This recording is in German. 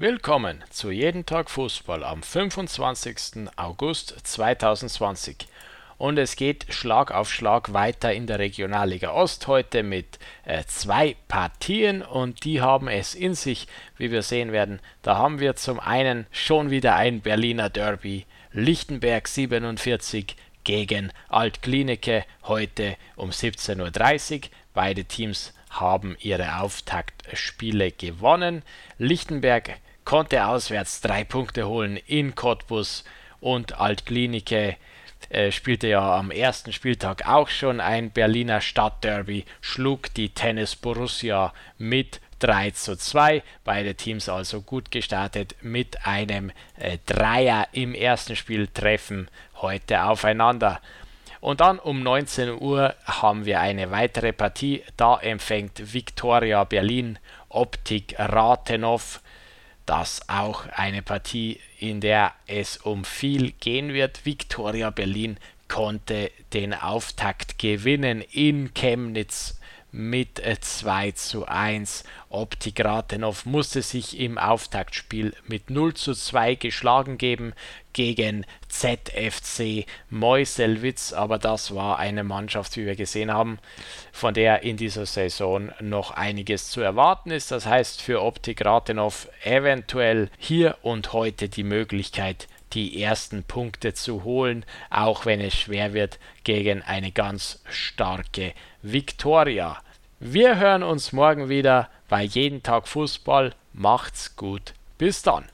Willkommen zu Jeden Tag Fußball am 25. August 2020. Und es geht Schlag auf Schlag weiter in der Regionalliga Ost heute mit äh, zwei Partien und die haben es in sich, wie wir sehen werden. Da haben wir zum einen schon wieder ein Berliner Derby, Lichtenberg 47 gegen Altklinike heute um 17.30 Uhr. Beide Teams haben ihre Auftaktspiele gewonnen. Lichtenberg konnte auswärts drei Punkte holen in Cottbus und Altklinike äh, spielte ja am ersten Spieltag auch schon ein Berliner Stadtderby, schlug die Tennis Borussia mit 3 zu 2. Beide Teams also gut gestartet mit einem äh, Dreier im ersten Spiel treffen heute aufeinander. Und dann um 19 Uhr haben wir eine weitere Partie. Da empfängt Viktoria Berlin Optik Rathenow das auch eine Partie, in der es um viel gehen wird. Viktoria Berlin konnte den Auftakt gewinnen in Chemnitz mit 2 zu 1. Optik Rathenow musste sich im Auftaktspiel mit 0 zu 2 geschlagen geben gegen ZFC Meuselwitz, aber das war eine Mannschaft, wie wir gesehen haben, von der in dieser Saison noch einiges zu erwarten ist. Das heißt für Optik Rathenow eventuell hier und heute die Möglichkeit, die ersten Punkte zu holen, auch wenn es schwer wird gegen eine ganz starke Viktoria. Wir hören uns morgen wieder bei Jeden Tag Fußball. Macht's gut. Bis dann.